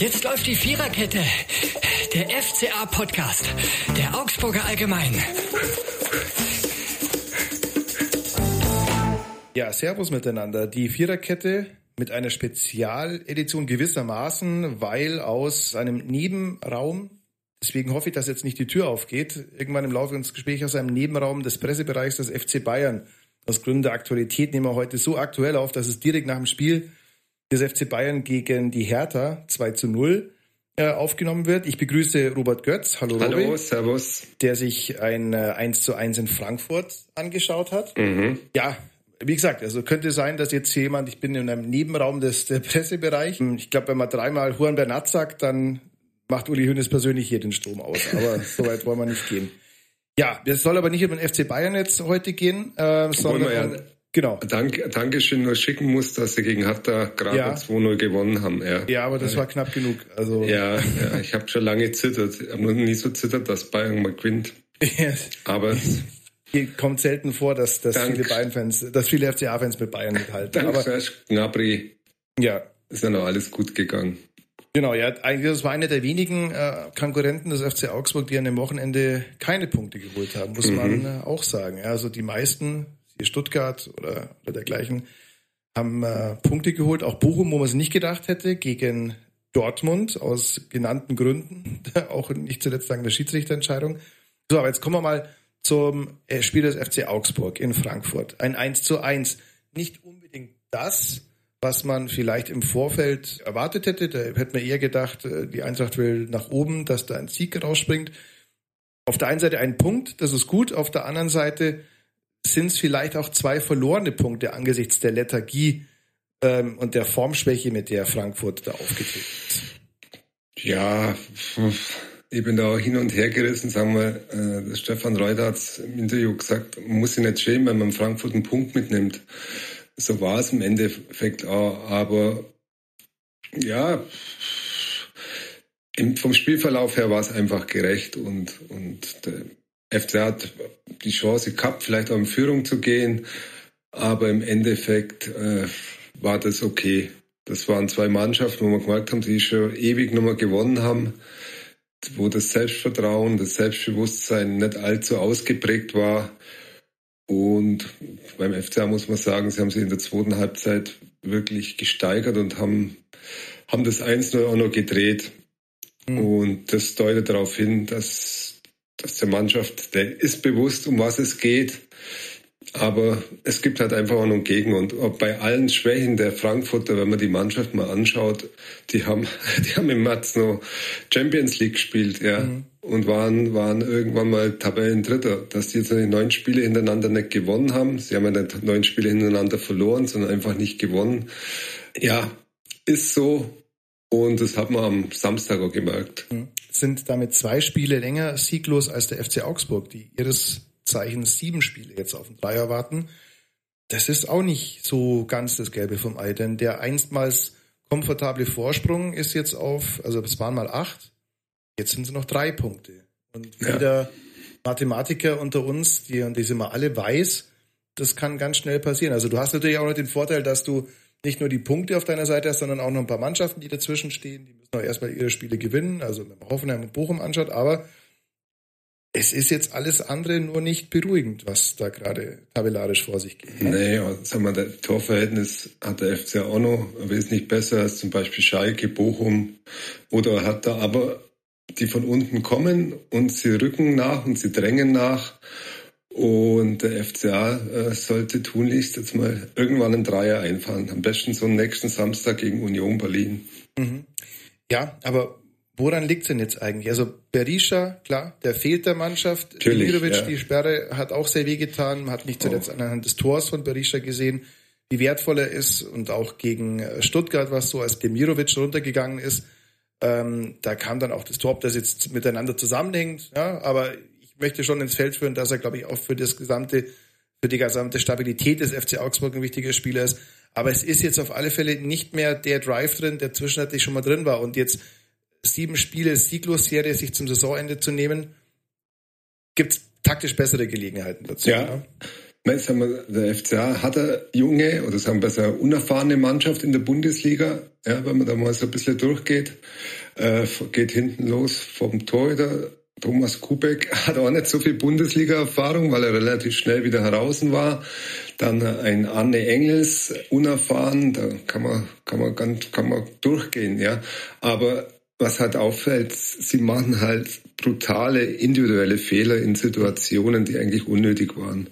Jetzt läuft die Viererkette. Der FCA-Podcast. Der Augsburger Allgemein. Ja, Servus miteinander. Die Viererkette mit einer Spezialedition gewissermaßen, weil aus einem Nebenraum, deswegen hoffe ich, dass jetzt nicht die Tür aufgeht, irgendwann im Laufe des Gesprächs aus einem Nebenraum des Pressebereichs des FC Bayern. Aus Gründen der Aktualität nehmen wir heute so aktuell auf, dass es direkt nach dem Spiel des FC Bayern gegen die Hertha 2 zu 0 äh, aufgenommen wird. Ich begrüße Robert Götz. Hallo, Hallo Robby, servus. Der sich ein äh, 1 zu 1 in Frankfurt angeschaut hat. Mhm. Ja, wie gesagt, also könnte sein, dass jetzt jemand, ich bin in einem Nebenraum des der Pressebereich. Ich glaube, wenn man dreimal Juan Bernat sagt, dann macht Uli Hoeneß persönlich hier den Strom aus. Aber so weit wollen wir nicht gehen. Ja, es soll aber nicht über den FC Bayern jetzt heute gehen, äh, sondern ja genau. Dank, Dankeschön nur schicken muss, dass sie gegen Hertha gerade Ja. 2-0 gewonnen haben. Ja, Ja, aber das war knapp genug. Also ja, ja ich habe schon lange zittert. Ich habe noch nie so zittert, dass Bayern mal gewinnt. Aber Hier kommt selten vor, dass, dass Dank. viele Bayern-Fans, dass viele FCA-Fans mit Bayern mithalten. dank Aber Serge Gnabry ja, ist ja noch alles gut gegangen. genau, ja, eigentlich das war einer der wenigen äh, Konkurrenten des FC Augsburg, die an dem Wochenende keine Punkte geholt haben, muss man äh, auch sagen. Ja, also die meisten, Stuttgart oder, oder dergleichen, haben äh, Punkte geholt, auch Bochum, wo man es nicht gedacht hätte, gegen Dortmund aus genannten Gründen, auch nicht zuletzt sagen der Schiedsrichterentscheidung. So, aber jetzt kommen wir mal zum äh, Spiel des FC Augsburg in Frankfurt. Ein 1 zu 1. Nicht unbedingt das, was man vielleicht im Vorfeld erwartet hätte. Da hätte man eher gedacht, äh, die Eintracht will nach oben, dass da ein Sieg rausspringt. Auf der einen Seite ein Punkt, das ist gut. Auf der anderen Seite sind es vielleicht auch zwei verlorene Punkte angesichts der Lethargie ähm, und der Formschwäche, mit der Frankfurt da aufgetreten ist. Ja, ich bin da auch hin und her gerissen, sagen wir, äh, Stefan Reuter hat im Interview gesagt, man muss sich nicht schämen, wenn man Frankfurt einen Punkt mitnimmt. So war es im Endeffekt auch, aber ja, im, vom Spielverlauf her war es einfach gerecht und, und der FC hat die Chance gehabt, vielleicht auch in Führung zu gehen, aber im Endeffekt äh, war das okay. Das waren zwei Mannschaften, wo wir gemerkt haben, die schon ewig nochmal gewonnen haben, wo das Selbstvertrauen, das Selbstbewusstsein nicht allzu ausgeprägt war. Und beim FCA muss man sagen, sie haben sich in der zweiten Halbzeit wirklich gesteigert und haben, haben das 1-0 auch noch gedreht. Und das deutet darauf hin, dass, dass der Mannschaft, der ist bewusst, um was es geht. Aber es gibt halt einfach auch noch Gegen. Und bei allen Schwächen der Frankfurter, wenn man die Mannschaft mal anschaut, die haben, die haben im März noch Champions League gespielt, ja. Und waren, waren irgendwann mal Tabellendritter. Dass die jetzt neun Spiele hintereinander nicht gewonnen haben. Sie haben ja nicht neun Spiele hintereinander verloren, sondern einfach nicht gewonnen. Ja, ist so. Und das hat man am Samstag auch gemerkt. Sind damit zwei Spiele länger sieglos als der FC Augsburg, die ihres Zeichens sieben Spiele jetzt auf den Dreier warten. Das ist auch nicht so ganz das Gelbe vom Ei, denn der einstmals komfortable Vorsprung ist jetzt auf, also es waren mal acht, jetzt sind es noch drei Punkte. Und Ja. jeder Mathematiker unter uns, die, und die sind wir alle weiß, das kann ganz schnell passieren. Also du hast natürlich auch noch den Vorteil, dass du nicht nur die Punkte auf deiner Seite hast, sondern auch noch ein paar Mannschaften, die dazwischen stehen. Die müssen auch erstmal ihre Spiele gewinnen, also wenn man Hoffenheim und Bochum anschaut, aber es ist jetzt alles andere nur nicht beruhigend, was da gerade tabellarisch vor sich geht. Nee, und sagen wir, das Torverhältnis hat der FC auch noch wesentlich besser als zum Beispiel Schalke, Bochum oder hat da aber die von unten kommen und sie rücken nach und sie drängen nach. Und der FCA äh, sollte tunlichst jetzt mal irgendwann einen Dreier einfahren. Am besten so nächsten Samstag gegen Union Berlin. Ja, aber woran liegt's denn jetzt eigentlich? Also Berisha, klar, der fehlt der Mannschaft. Demirovic, ja. die Sperre hat auch sehr wehgetan. Man hat nicht zuletzt Oh. anhand des Tors von Berisha gesehen, wie wertvoll er ist. Und auch gegen äh, Stuttgart war es so, als Demirovic runtergegangen ist, ähm, da kam dann auch das Tor, ob das jetzt miteinander zusammenhängt. Ja, aber möchte schon ins Feld führen, dass er, glaube ich, auch für das gesamte, für die gesamte Stabilität des FC Augsburg ein wichtiger Spieler ist. Aber es ist jetzt auf alle Fälle nicht mehr der Drive drin, der zwischenzeitlich schon mal drin war. Und jetzt sieben Spiele Sieglos-Serie sich zum Saisonende zu nehmen, gibt's taktisch bessere Gelegenheiten dazu. Ja. ne? sagen wir, der FCA hat eine junge oder sagen wir besser unerfahrene Mannschaft in der Bundesliga. Ja, wenn man da mal so ein bisschen durchgeht, äh, geht hinten los vom Torhüter. Thomas Kubek hat auch nicht so viel Bundesliga-Erfahrung, weil er relativ schnell wieder heraus war. Dann ein Anne Engels, unerfahren, da kann man, kann man ganz, kann man durchgehen, ja. Aber was halt auffällt, sie machen halt brutale individuelle Fehler in Situationen, die eigentlich unnötig waren.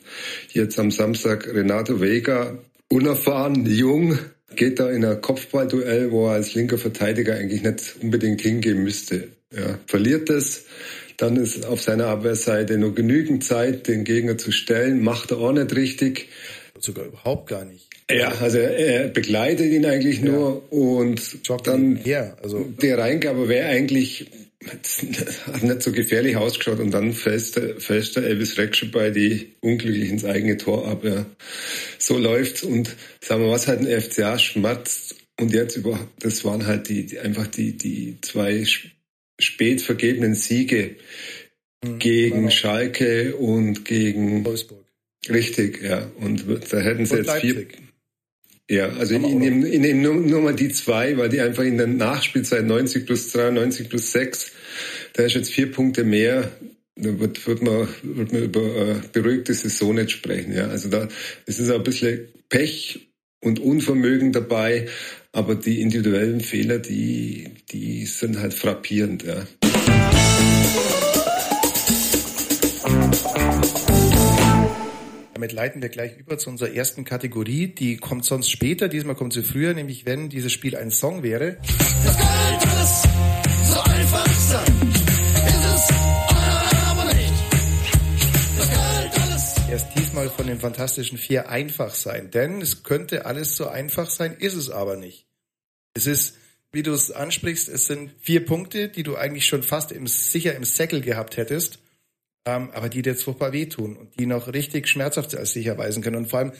Jetzt am Samstag Renato Vega, unerfahren, jung, geht da in ein Kopfballduell, wo er als linker Verteidiger eigentlich nicht unbedingt hingehen müsste. Ja, verliert es, dann ist auf seiner Abwehrseite nur genügend Zeit, den Gegner zu stellen, macht er auch nicht richtig. Sogar überhaupt gar nicht. Ja, also er begleitet ihn eigentlich nur ja. und Joggt dann her. Also der Reingabe wäre eigentlich hat nicht so gefährlich ausgeschaut und dann fällt der, Elvis bei die unglücklich ins eigene Tor ab. Ja. So läuft's und sagen wir, was halt ein FCA schmatzt und jetzt über, das waren halt die, die einfach die, die zwei spät vergebenen Siege mhm, gegen. Schalke und gegen Wolfsburg. Richtig, ja. Und da hätten sie und jetzt Leipzig. vier ja, also ich nehme nehm nur, nur mal die zwei, weil die einfach in der Nachspielzeit 90 plus 3, 90 plus 6, da ist jetzt vier Punkte mehr, da wird, wird, man, wird man über äh, beruhigte Saison nicht sprechen. Ja. Also da es ist ein bisschen Pech und Unvermögen dabei, aber die individuellen Fehler, die, die sind halt frappierend. Ja. Damit leiten wir gleich über zu unserer ersten Kategorie. Die kommt sonst später, diesmal kommt sie früher, nämlich wenn dieses Spiel ein Song wäre. Es könnte es so einfach sein. Erst diesmal von den Fantastischen Vier einfach sein. Denn es könnte alles so einfach sein, ist es aber nicht. Es ist, wie du es ansprichst, es sind vier Punkte, die du eigentlich schon fast im, sicher im Säckel gehabt hättest ähm, aber die dir jetzt furchtbar wehtun und die noch richtig schmerzhaft als sich erweisen können. Und vor allem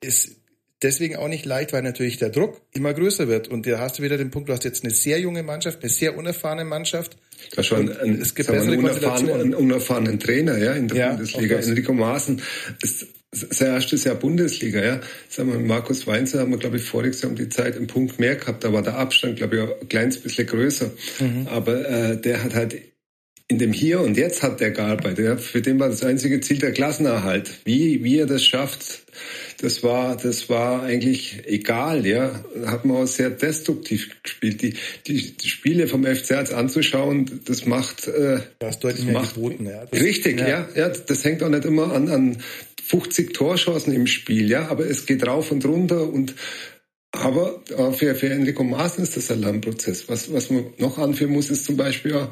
ist deswegen auch nicht leicht, weil natürlich der Druck immer größer wird. Und da hast du wieder den Punkt, du hast jetzt eine sehr junge Mannschaft, eine sehr unerfahrene Mannschaft. Da schon ein, es gibt einen, unerfahrenen, einen unerfahrenen Trainer ja, in der ja, Bundesliga. Enrico Maaßen ist sein erstes Jahr Bundesliga, ja. Sagen wir, Markus Weinzer haben wir, glaube ich, voriges Jahr um die Zeit einen Punkt mehr gehabt. Da war der Abstand, glaube ich, ein kleines bisschen größer. Mhm. Aber äh, der hat halt in dem Hier und Jetzt hat der gearbeitet. Für den war das einzige Ziel der Klassenerhalt. Wie, wie er das schafft, das war, das war eigentlich egal, ja. Hat man auch sehr destruktiv gespielt. Die, die, die Spiele vom FC Herz anzuschauen, das macht, äh, das, das macht, geboten, ja. Das, richtig, ja. ja. ja. Das hängt auch nicht immer an, an 50 Torschancen im Spiel, ja. Aber es geht rauf und runter und aber für, für Enrico Maaßen ist das ein Lernprozess. Was, was man noch anführen muss, ist zum Beispiel auch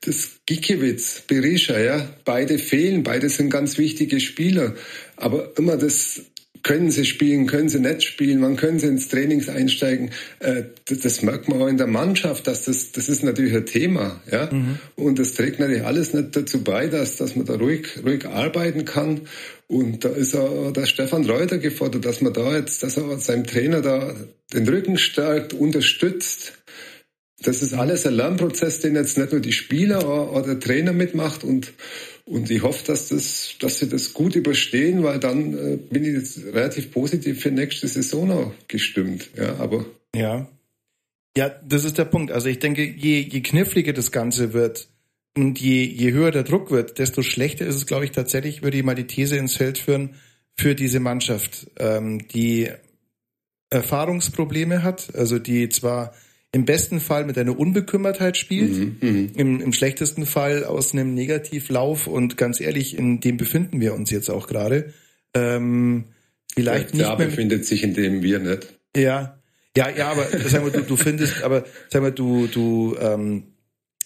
das Gikiewicz, Berisha, ja. Beide fehlen, beide sind ganz wichtige Spieler. Aber immer das, können sie spielen, können sie nicht spielen, wann können sie ins Trainings einsteigen. Äh, das, das, merkt man auch in der Mannschaft, dass das, das ist natürlich ein Thema. Ja? Mhm. Und das trägt natürlich alles nicht dazu bei, dass, dass man da ruhig, ruhig arbeiten kann. Und da ist auch der Stefan Reuter gefordert, dass man da jetzt, dass er seinem Trainer da den Rücken stärkt, unterstützt. Das ist alles ein Lernprozess, den jetzt nicht nur die Spieler oder der Trainer mitmacht und und ich hoffe, dass, das, dass sie das gut überstehen, weil dann äh, bin ich jetzt relativ positiv für nächste Saison auch gestimmt. Ja, aber. Ja. Ja, das ist der Punkt. Also ich denke, je, je kniffliger das Ganze wird und je, je höher der Druck wird, desto schlechter ist es, glaube ich, tatsächlich, würde ich mal die These ins Feld führen, für diese Mannschaft, ähm, die Erfahrungsprobleme hat, also die zwar im besten Fall mit einer Unbekümmertheit spielt, mhm, mhm, im, im schlechtesten Fall aus einem Negativlauf und ganz ehrlich, in dem befinden wir uns jetzt auch gerade. Ähm, vielleicht ja, nicht mehr. befindet sich in dem wir nicht. Ja, ja, ja, aber sag mal, du, du findest, aber sag mal, du, du, ähm,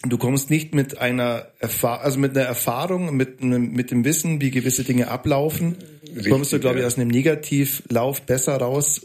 du kommst nicht mit einer Erfahrung, also mit einer Erfahrung, mit, mit dem Wissen, wie gewisse Dinge ablaufen, Richtig, kommst du, glaube ich, aus einem Negativlauf besser raus,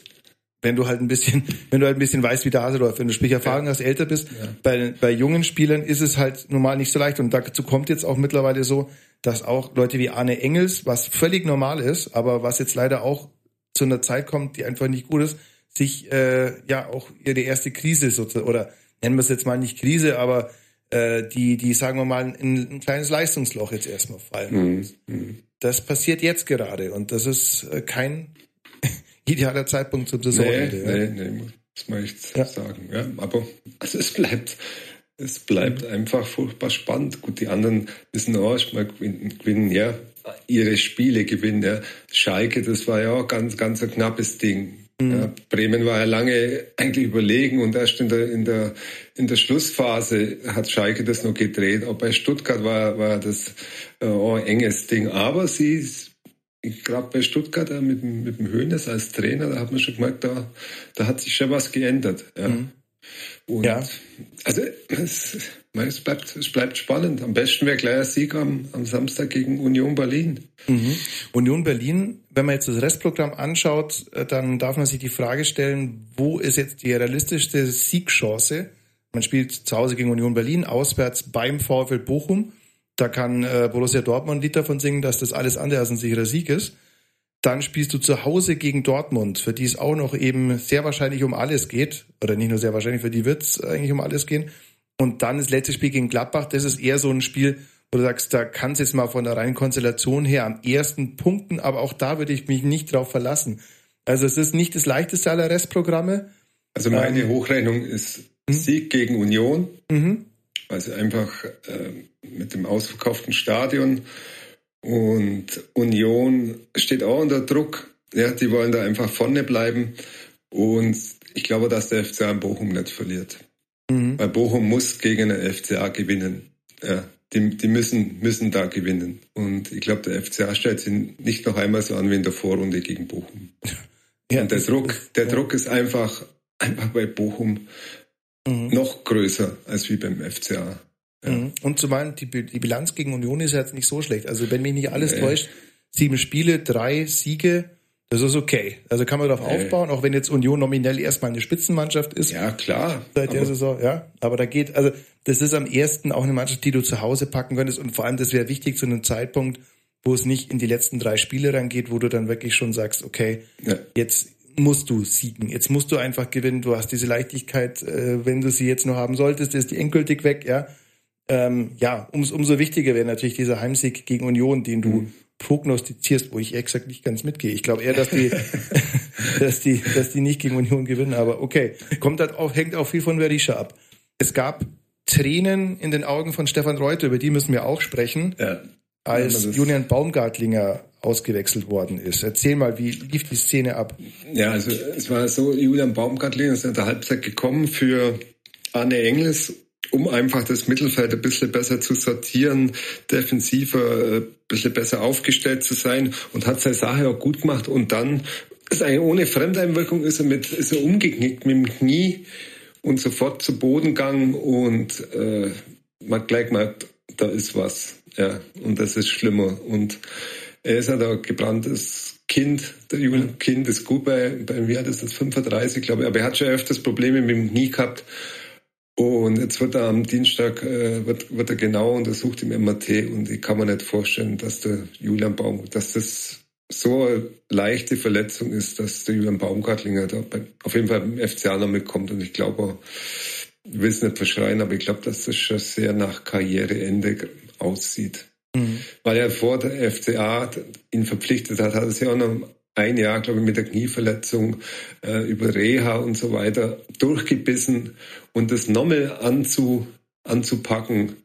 wenn du halt ein bisschen, wenn du halt ein bisschen weißt, wie der Hase läuft, wenn du sprich Erfahrung ja. hast, älter bist. Ja. Bei, bei jungen Spielern ist es halt normal nicht so leicht. Und dazu kommt jetzt auch mittlerweile so, dass auch Leute wie Arne Engels, was völlig normal ist, aber was jetzt leider auch zu einer Zeit kommt, die einfach nicht gut ist, sich äh, ja auch ihre erste Krise sozusagen, oder nennen wir es jetzt mal nicht Krise, aber äh, die, die, sagen wir mal, in ein kleines Leistungsloch jetzt erstmal fallen. Mhm. mhm. das passiert jetzt gerade und das ist äh, kein idealer Zeitpunkt zum Saisonende. Nee, nee, nee, muss man echt ja. sagen. Ja, aber also es bleibt, es bleibt mhm. einfach furchtbar spannend. Gut, die anderen müssen auch erstmal gewinnen, gewinnen, ja, ihre Spiele gewinnen. Ja. Schalke, das war ja auch ganz, ganz ein knappes Ding. Mhm. Ja, Bremen war ja lange eigentlich überlegen und erst in der, in der, in der Schlussphase hat Schalke das noch gedreht. Auch bei Stuttgart war, war das äh, ein enges Ding. Aber sie, gerade bei Stuttgart äh, mit, mit dem Höhnes als Trainer, da hat man schon gemerkt, da, da hat sich schon was geändert. Ja. Mhm. Und ja. Also es, es, bleibt, es bleibt spannend. Am besten wäre gleich ein Sieg am, am Samstag gegen Union Berlin. Mhm. Union Berlin, wenn man jetzt das Restprogramm anschaut, äh, dann darf man sich die Frage stellen, wo ist jetzt die realistischste Siegchance? Man spielt zu Hause gegen Union Berlin, auswärts beim VfL Bochum. Da kann äh, Borussia Dortmund ein Lied davon singen, dass das alles andere als ein sicherer Sieg ist. Dann spielst du zu Hause gegen Dortmund, für die es auch noch eben sehr wahrscheinlich um alles geht. Oder nicht nur sehr wahrscheinlich, für die wird es eigentlich um alles gehen. Und dann das letzte Spiel gegen Gladbach, das ist eher so ein Spiel, wo du sagst, da kann es jetzt mal von der reinen Konstellation her am ersten punkten, aber auch da würde ich mich nicht drauf verlassen. Also es ist nicht das leichteste aller Restprogramme. Also meine ähm, Hochrechnung ist hm? Sieg gegen Union, mhm. Also einfach äh, mit dem ausverkauften Stadion und Union steht auch unter Druck. Ja, die wollen da einfach vorne bleiben. Und ich glaube, dass der FCA in Bochum nicht verliert. Mhm. Weil Bochum muss gegen den FCA gewinnen. Ja, die, die müssen, müssen da gewinnen. Und ich glaube, der FCA stellt sich nicht noch einmal so an wie in der Vorrunde gegen Bochum. Ja, Und der Druck, der. Druck ist einfach, einfach bei Bochum mhm. noch größer als wie beim FCA. Ja. Mhm. Und zumal die, die Bilanz gegen Union ist jetzt nicht so schlecht. Also wenn mich nicht alles nee. täuscht, sieben Spiele, drei Siege, das ist okay. Also kann man darauf nee. aufbauen, auch wenn jetzt Union nominell erstmal eine Spitzenmannschaft ist. Ja, klar. Seit der Saison, ja. Aber da geht, also das ist am ersten auch eine Mannschaft, die du zu Hause packen könntest. Und vor allem, das wäre wichtig zu einem Zeitpunkt, wo es nicht in die letzten drei Spiele reingeht, wo du dann wirklich schon sagst, okay, ja. jetzt musst du siegen. Jetzt musst du einfach gewinnen. Du hast diese Leichtigkeit, äh, wenn du sie jetzt noch haben solltest, ist die endgültig weg, ja ähm, ja, um, umso wichtiger wäre natürlich dieser Heimsieg gegen Union, den du mhm. prognostizierst, wo ich ehrlich gesagt nicht ganz mitgehe. Ich glaube eher, dass die, dass die, dass die nicht gegen Union gewinnen, aber okay. Kommt halt auch, hängt auch viel von Verisha ab. Es gab Tränen in den Augen von Stefan Reuter, über die müssen wir auch sprechen, ja. Als Julian Baumgartlinger ausgewechselt worden ist. Erzähl mal, wie lief die Szene ab? Ja, also es war so, Julian Baumgartlinger ist in der Halbzeit gekommen für Arne Engels um einfach das Mittelfeld ein bisschen besser zu sortieren, defensiver ein äh, bisschen besser aufgestellt zu sein und hat seine Sache auch gut gemacht und dann ist eigentlich ohne Fremdeinwirkung ist er mit ist er umgeknickt mit dem Knie und sofort zu Boden gegangen und äh, man gleich merkt, da ist was, ja und das ist schlimmer. Und er ist halt ein gebranntes Kind, der junge Kind ist gut bei, bei wie hat es das? 35, glaube ich, aber er hat schon öfters Probleme mit dem Knie gehabt. Und jetzt wird er am Dienstag äh, wird, wird er genau untersucht im MRT und ich kann mir nicht vorstellen, dass der Julian Baum, dass das so eine leichte Verletzung ist, dass der Julian Baumgartlinger da bei, auf jeden Fall im FCA noch mitkommt. Und ich glaube, ich will es nicht verschreien, aber ich glaube, dass das schon sehr nach Karriereende aussieht. Mhm. Weil er vor der FCA ihn verpflichtet hat, hat er sich auch noch ein Jahr, glaube ich, mit der Knieverletzung äh, über Reha und so weiter durchgebissen und das nochmal anzu, anzupacken.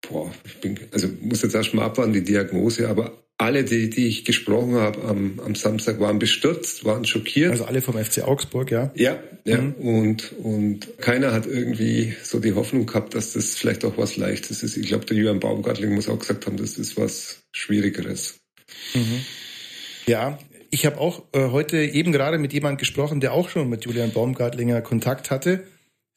Boah, ich bin, also muss jetzt erstmal abwarten, die Diagnose, aber alle, die, die ich gesprochen habe am, am Samstag, waren bestürzt, waren schockiert. Also alle vom FC Augsburg, ja? Ja, ja. Mhm. Und, und keiner hat irgendwie so die Hoffnung gehabt, dass das vielleicht auch was Leichtes ist. Ich glaube, der Julian Baumgartling muss auch gesagt haben, das ist was Schwierigeres. Mhm. Ja, ich habe auch äh, heute eben gerade mit jemand gesprochen, der auch schon mit Julian Baumgartlinger Kontakt hatte.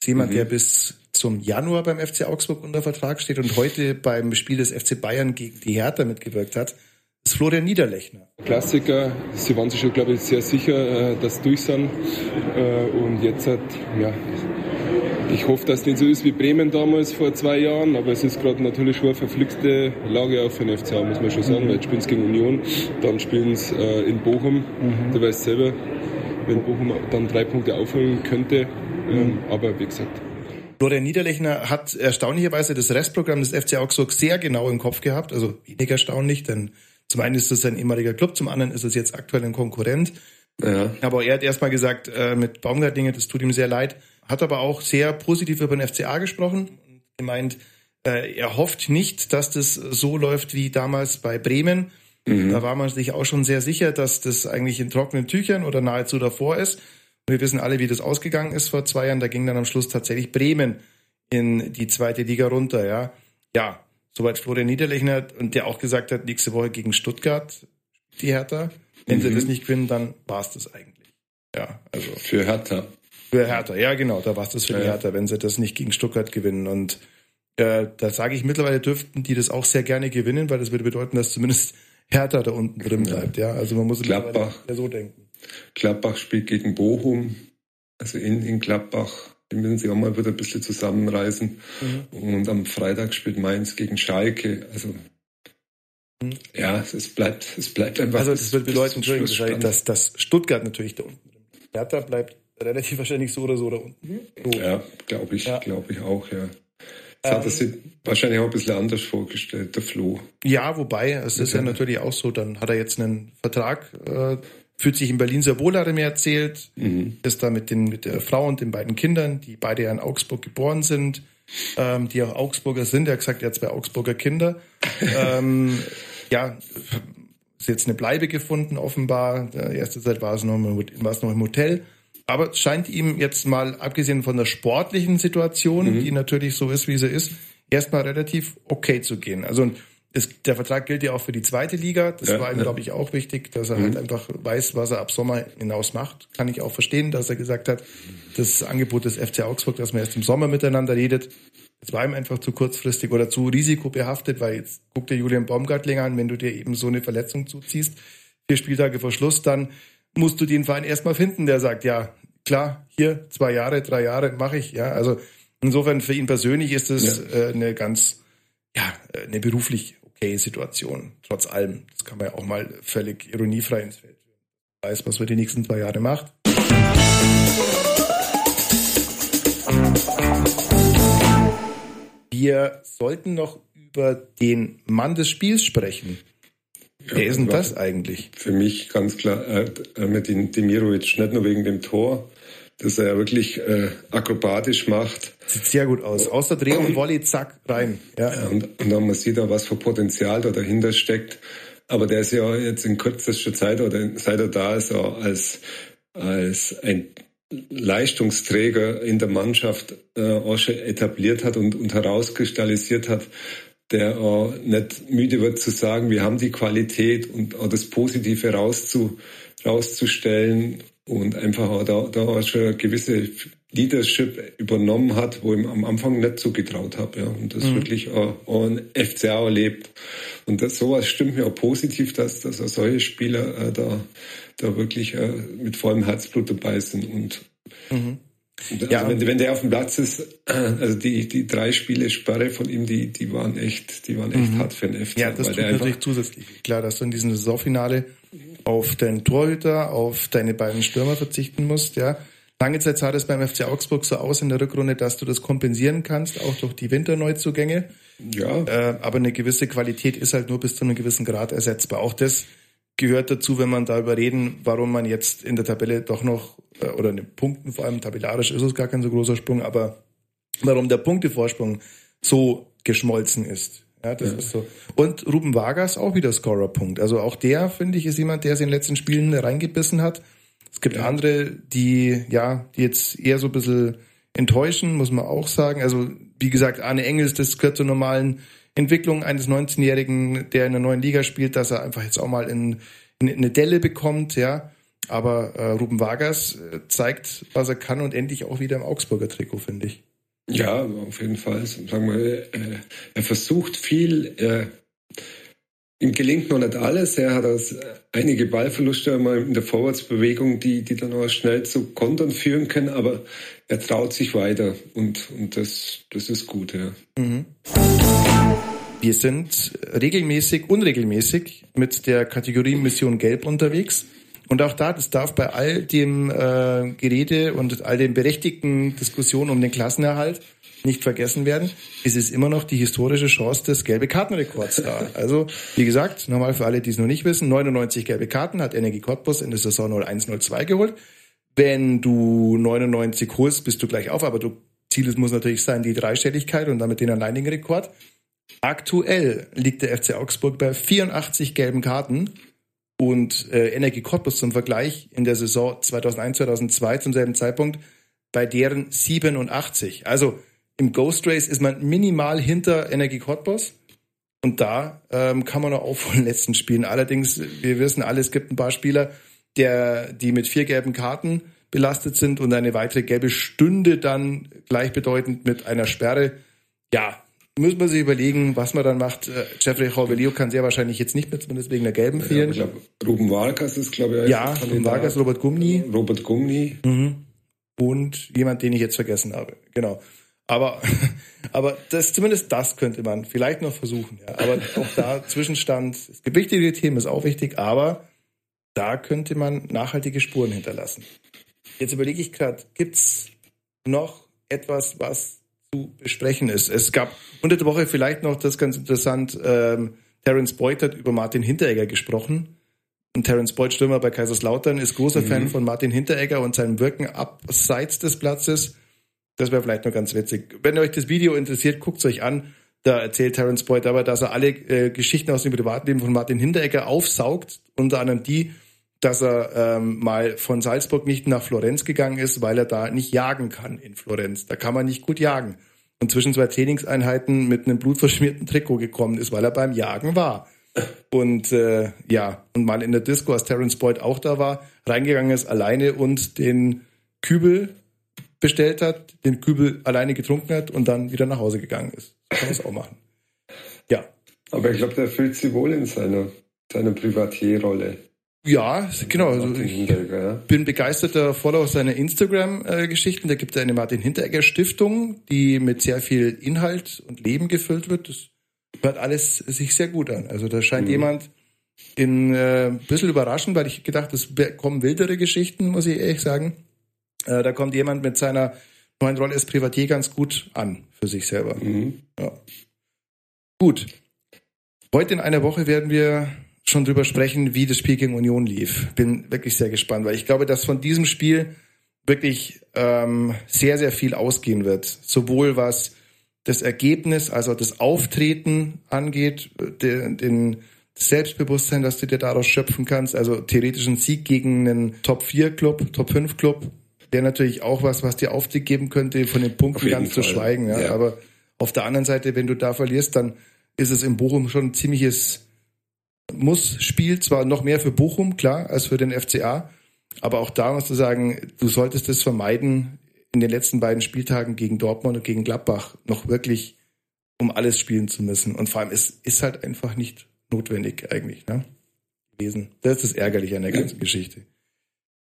ist jemand, mhm. der bis zum Januar beim FC Augsburg unter Vertrag steht und heute beim Spiel des FC Bayern gegen die Hertha mitgewirkt hat. Ist Florian Niederlechner. Klassiker. Sie waren sich schon, glaube ich, sehr sicher, äh, dass durch sind. Äh, und jetzt hat, ja, ich hoffe, dass es nicht so ist wie Bremen damals vor zwei Jahren, aber es ist gerade natürlich schon eine verflixte Lage auch für den FCA, muss man schon sagen, mhm. weil jetzt spielen sie gegen Union, dann spielen sie äh, in Bochum. Mhm. Du weißt selber, wenn Bochum dann drei Punkte aufholen könnte, ähm, mhm. aber wie gesagt. Florian Niederlechner hat erstaunlicherweise das Restprogramm des FC Augsburg sehr genau im Kopf gehabt, also wenig erstaunlich, denn zum einen ist das ein ehemaliger Club, zum anderen ist es jetzt aktuell ein Konkurrent. Ja. Aber er hat erstmal gesagt, äh, mit Baumgartlinger, das tut ihm sehr leid, hat aber auch sehr positiv über den FCA gesprochen und gemeint, äh, er hofft nicht, dass das so läuft wie damals bei Bremen. Mhm. Da war man sich auch schon sehr sicher, dass das eigentlich in trockenen Tüchern oder nahezu davor ist. Wir wissen alle, wie das ausgegangen ist vor zwei Jahren. Da ging dann am Schluss tatsächlich Bremen in die zweite Liga runter, ja. Ja, soweit Florian Niederlechner und der auch gesagt hat, nächste Woche gegen Stuttgart die Hertha. Wenn mhm. sie das nicht gewinnen, dann war es das eigentlich. Ja, also. Für Hertha. Für Hertha, ja genau, da war es das für ja, die Hertha, wenn sie das nicht gegen Stuttgart gewinnen. Und äh, da sage ich, mittlerweile dürften die das auch sehr gerne gewinnen, weil das würde bedeuten, dass zumindest Hertha da unten drin bleibt. Ja, also man muss Gladbach, ja so denken. Gladbach spielt gegen Bochum, also in, in Gladbach. Die müssen sich auch mal wieder ein bisschen zusammenreißen. Mhm. Und am Freitag spielt Mainz gegen Schalke. Also mhm. ja, es bleibt, es bleibt einfach. Also das wird bedeuten, dass, dass Stuttgart natürlich da unten bleibt. Hertha bleibt relativ wahrscheinlich so oder so da unten. So. Ja, glaube ich, ja. glaube ich auch, ja. Das hat er sich wahrscheinlich auch ein bisschen anders vorgestellt, der Flo. Ja, wobei, es ist ja natürlich auch so, dann hat er jetzt einen Vertrag, äh, fühlt sich in Berlin sehr wohl, hat er mir erzählt, mhm. ist da mit, den, mit der Frau und den beiden Kindern, die beide ja in Augsburg geboren sind, ähm, die auch Augsburger sind. Er hat gesagt, er hat zwei Augsburger Kinder. ähm, ja, ist jetzt eine Bleibe gefunden, offenbar. Der erste Zeit war es noch, war es noch im Hotel. Aber es scheint ihm jetzt mal, abgesehen von der sportlichen Situation, mhm. die natürlich so ist, wie sie ist, erstmal relativ okay zu gehen. Also es, der Vertrag gilt ja auch für die zweite Liga. Das ja, war ihm, ja. glaube ich, auch wichtig, dass er mhm. halt einfach weiß, was er ab Sommer hinaus macht. Kann ich auch verstehen, dass er gesagt hat, das Angebot des FC Augsburg, dass man erst im Sommer miteinander redet, das war ihm einfach zu kurzfristig oder zu risikobehaftet, weil jetzt guckt der Julian Baumgartlinger an, wenn du dir eben so eine Verletzung zuziehst, vier Spieltage vor Schluss, dann musst du den Verein erstmal finden, der sagt, ja, klar, hier zwei Jahre, drei Jahre mache ich. Ja, also insofern für ihn persönlich ist es ja. äh, eine ganz, ja, eine beruflich okay Situation. Trotz allem, das kann man ja auch mal völlig ironiefrei ins Feld führen. Weiß, was wir die nächsten zwei Jahre macht. Wir sollten noch über den Mann des Spiels sprechen. Ja, Wer ist denn das eigentlich? Für mich ganz klar äh, mit Demirovic, nicht nur wegen dem Tor, das er ja wirklich äh, akrobatisch macht. Sieht sehr gut aus. Aus der Drehung und Volley, zack, rein. Ja. ja und, und dann man sieht auch, was für Potenzial da dahinter steckt. Aber der ist ja jetzt in kürzester Zeit oder seit er da ist, auch als, als ein Leistungsträger in der Mannschaft äh, auch schon etabliert hat und, und herauskristallisiert hat, der auch nicht müde wird zu sagen, wir haben die Qualität und auch das Positive rauszu, rauszustellen und einfach auch da, da auch schon eine gewisse Leadership übernommen hat, wo ich am Anfang nicht zugetraut habe. Ja. Und das mhm. wirklich auch, auch ein FCA erlebt. Und das, sowas stimmt mir auch positiv, dass, dass auch solche Spieler äh, da, da wirklich äh, mit vollem Herzblut dabei sind. Und mhm. Also ja, wenn, wenn der auf dem Platz ist, also die, die drei Spiele Sperre von ihm, die, die waren echt, die waren echt mhm. hart für den FC. Ja, das tut natürlich zusätzlich. Klar, dass du in diesem Saisonfinale auf deinen Torhüter, auf deine beiden Stürmer verzichten musst, ja. Lange Zeit sah das beim FC Augsburg so aus in der Rückrunde, dass du das kompensieren kannst, auch durch die Winterneuzugänge. Ja. Äh, aber eine gewisse Qualität ist halt nur bis zu einem gewissen Grad ersetzbar. Auch das gehört dazu, wenn man darüber reden, warum man jetzt in der Tabelle doch noch, oder in den Punkten vor allem tabellarisch ist es gar kein so großer Sprung, aber warum der Punktevorsprung so geschmolzen ist. Ja, das ja. ist so. Und Ruben Vargas auch wieder Scorerpunkt. Also auch der, finde ich, ist jemand, der sich in den letzten Spielen reingebissen hat. Es gibt ja. andere, die, ja, die jetzt eher so ein bisschen enttäuschen, muss man auch sagen. Also, wie gesagt, Arne Engels, das gehört zur normalen Entwicklung eines 19-Jährigen, der in der neuen Liga spielt, dass er einfach jetzt auch mal in, in eine Delle bekommt, ja. Aber äh, Ruben Vargas äh, zeigt, was er kann und endlich auch wieder im Augsburger Trikot, finde ich. Ja, auf jeden Fall. Sagen wir, äh, er versucht viel. Äh, ihm gelingt noch nicht alles. Er hat aus einige Ballverluste einmal in der Vorwärtsbewegung, die, die dann auch schnell zu Kontern führen können, aber er traut sich weiter und, und das, das ist gut, ja. Mhm. Wir sind regelmäßig, unregelmäßig mit der Kategorie Mission Gelb unterwegs. Und auch da, das darf bei all dem äh, Gerede und all den berechtigten Diskussionen um den Klassenerhalt nicht vergessen werden, ist es immer noch die historische Chance des gelbe Kartenrekords da. Also, wie gesagt, nochmal für alle, die es noch nicht wissen, 99 gelbe Karten hat Energie Cottbus in der Saison 01-02 geholt. Wenn du 99 holst, bist du gleich auf, aber du, Ziel muss natürlich sein, die Dreistelligkeit und damit den alleinigen Rekord. Aktuell liegt der FC Augsburg bei 84 gelben Karten und äh, Energie Cottbus zum Vergleich in der Saison 2001-2002 zum selben Zeitpunkt bei deren 87. Also im Ghost Race ist man minimal hinter Energie Cottbus. Und da ähm, kann man aufholen in den letzten Spielen. Allerdings, wir wissen alle, es gibt ein paar Spieler, der, die mit vier gelben Karten belastet sind und eine weitere gelbe Stunde dann gleichbedeutend mit einer Sperre. Ja, muss man sich überlegen, was man dann macht. Äh, Jeffrey Jorvelio kann sehr wahrscheinlich jetzt nicht mehr, zumindest wegen der gelben ja, fehlen. Ich glaube, Ruben Vargas ist, glaube ich, Ja, Ruben Vargas, Robert Gumni. Robert Gumni. Mhm. Und jemand, den ich jetzt vergessen habe. Genau. Aber, aber das, zumindest das könnte man vielleicht noch versuchen. Ja. Aber auch da Zwischenstand, es gibt wichtige Themen, ist auch wichtig, aber da könnte man nachhaltige Spuren hinterlassen. Jetzt überlege ich gerade, gibt's noch etwas, was zu besprechen ist? Es gab unter der Woche vielleicht noch das ganz interessant, ähm, Terence Boyd hat über Martin Hinteregger gesprochen. Und Terence Boyd, Stürmer bei Kaiserslautern, ist großer mhm. Fan von Martin Hinteregger und seinem Wirken abseits des Platzes. Das wäre vielleicht noch ganz witzig. Wenn euch das Video interessiert, guckt es euch an. Da erzählt Terence Boyd aber, dass er alle äh, Geschichten aus dem Privatleben von Martin Hinteregger aufsaugt, unter anderem die, dass er ähm, mal von Salzburg nicht nach Florenz gegangen ist, weil er da nicht jagen kann in Florenz. Da kann man nicht gut jagen. Und zwischen zwei Trainingseinheiten mit einem blutverschmierten Trikot gekommen ist, weil er beim Jagen war. Und äh, ja, und mal in der Disco, als Terence Boyd auch da war, reingegangen ist alleine und den Kübel bestellt hat, den Kübel alleine getrunken hat und dann wieder nach Hause gegangen ist. So kann man es auch machen. Ja. Aber ich glaube, der fühlt sich wohl in seiner, seiner Privatierrolle. Ja, genau. Also ich bin begeisterter Follower seiner Instagram-Geschichten. Da gibt es eine Martin Hinteregger Stiftung, die mit sehr viel Inhalt und Leben gefüllt wird. Das hört alles sich sehr gut an. Also da scheint mhm. jemand in äh, ein bisschen überraschend, weil ich gedacht, es kommen wildere Geschichten, muss ich ehrlich sagen. Äh, da kommt jemand mit seiner neuen Rolle als Privatier ganz gut an für sich selber. Mhm. Ja. Gut. Heute in einer Woche werden wir schon drüber sprechen, wie das Spiel gegen Union lief. Bin wirklich sehr gespannt, weil ich glaube, dass von diesem Spiel wirklich ähm, sehr, sehr viel ausgehen wird. Sowohl was das Ergebnis, also das Auftreten angeht, den, den das Selbstbewusstsein, dass du dir daraus schöpfen kannst. Also theoretisch ein Sieg gegen einen Top-4-Club, Top-5-Club wäre natürlich auch was, was dir Aufstieg geben könnte, von den Punkten ganz Fall. zu schweigen. Ja. ja. Aber auf der anderen Seite, wenn du da verlierst, dann ist es in Bochum schon ein ziemliches Muss-Spiel. Zwar noch mehr für Bochum, klar, als für den FCA. Aber auch da musst du sagen, du solltest es vermeiden, in den letzten beiden Spieltagen gegen Dortmund und gegen Gladbach noch wirklich um alles spielen zu müssen. Und vor allem, es ist halt einfach nicht notwendig eigentlich, ne? Gewesen. Das ist das Ärgerliche an der ganzen Geschichte.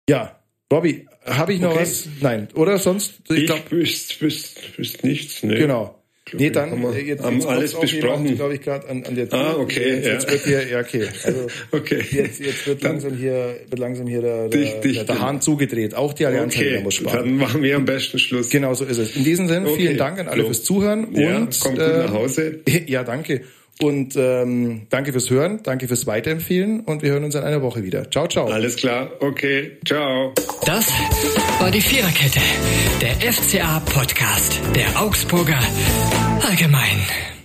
Ja, Bobby, habe ich noch okay. was? Nein, oder sonst? Ich, ich glaube, wüsste wüsst, wüsst nichts. Ne? Genau. Nee, dann haben wir, äh, jetzt, haben jetzt alles besprochen. glaube ich, gerade an, an der Tür. Ah, okay. Jetzt, ja. jetzt wird hier, ja, okay. Also okay. Jetzt, jetzt wird langsam hier, wird langsam hier der, der, dich, dich, der, der Hahn zugedreht. Auch die Allianz okay. muss sparen. Dann machen wir am besten Schluss. Genau so ist es. In diesem Sinne, okay. vielen Dank an alle fürs Zuhören ja, und kommt gut äh, nach Hause. Ja, danke. Und ähm, danke fürs Hören, danke fürs Weiterempfehlen und wir hören uns in einer Woche wieder. Ciao, ciao. Alles klar, okay, ciao. Das war die Viererkette, der FCA-Podcast der Augsburger Allgemein.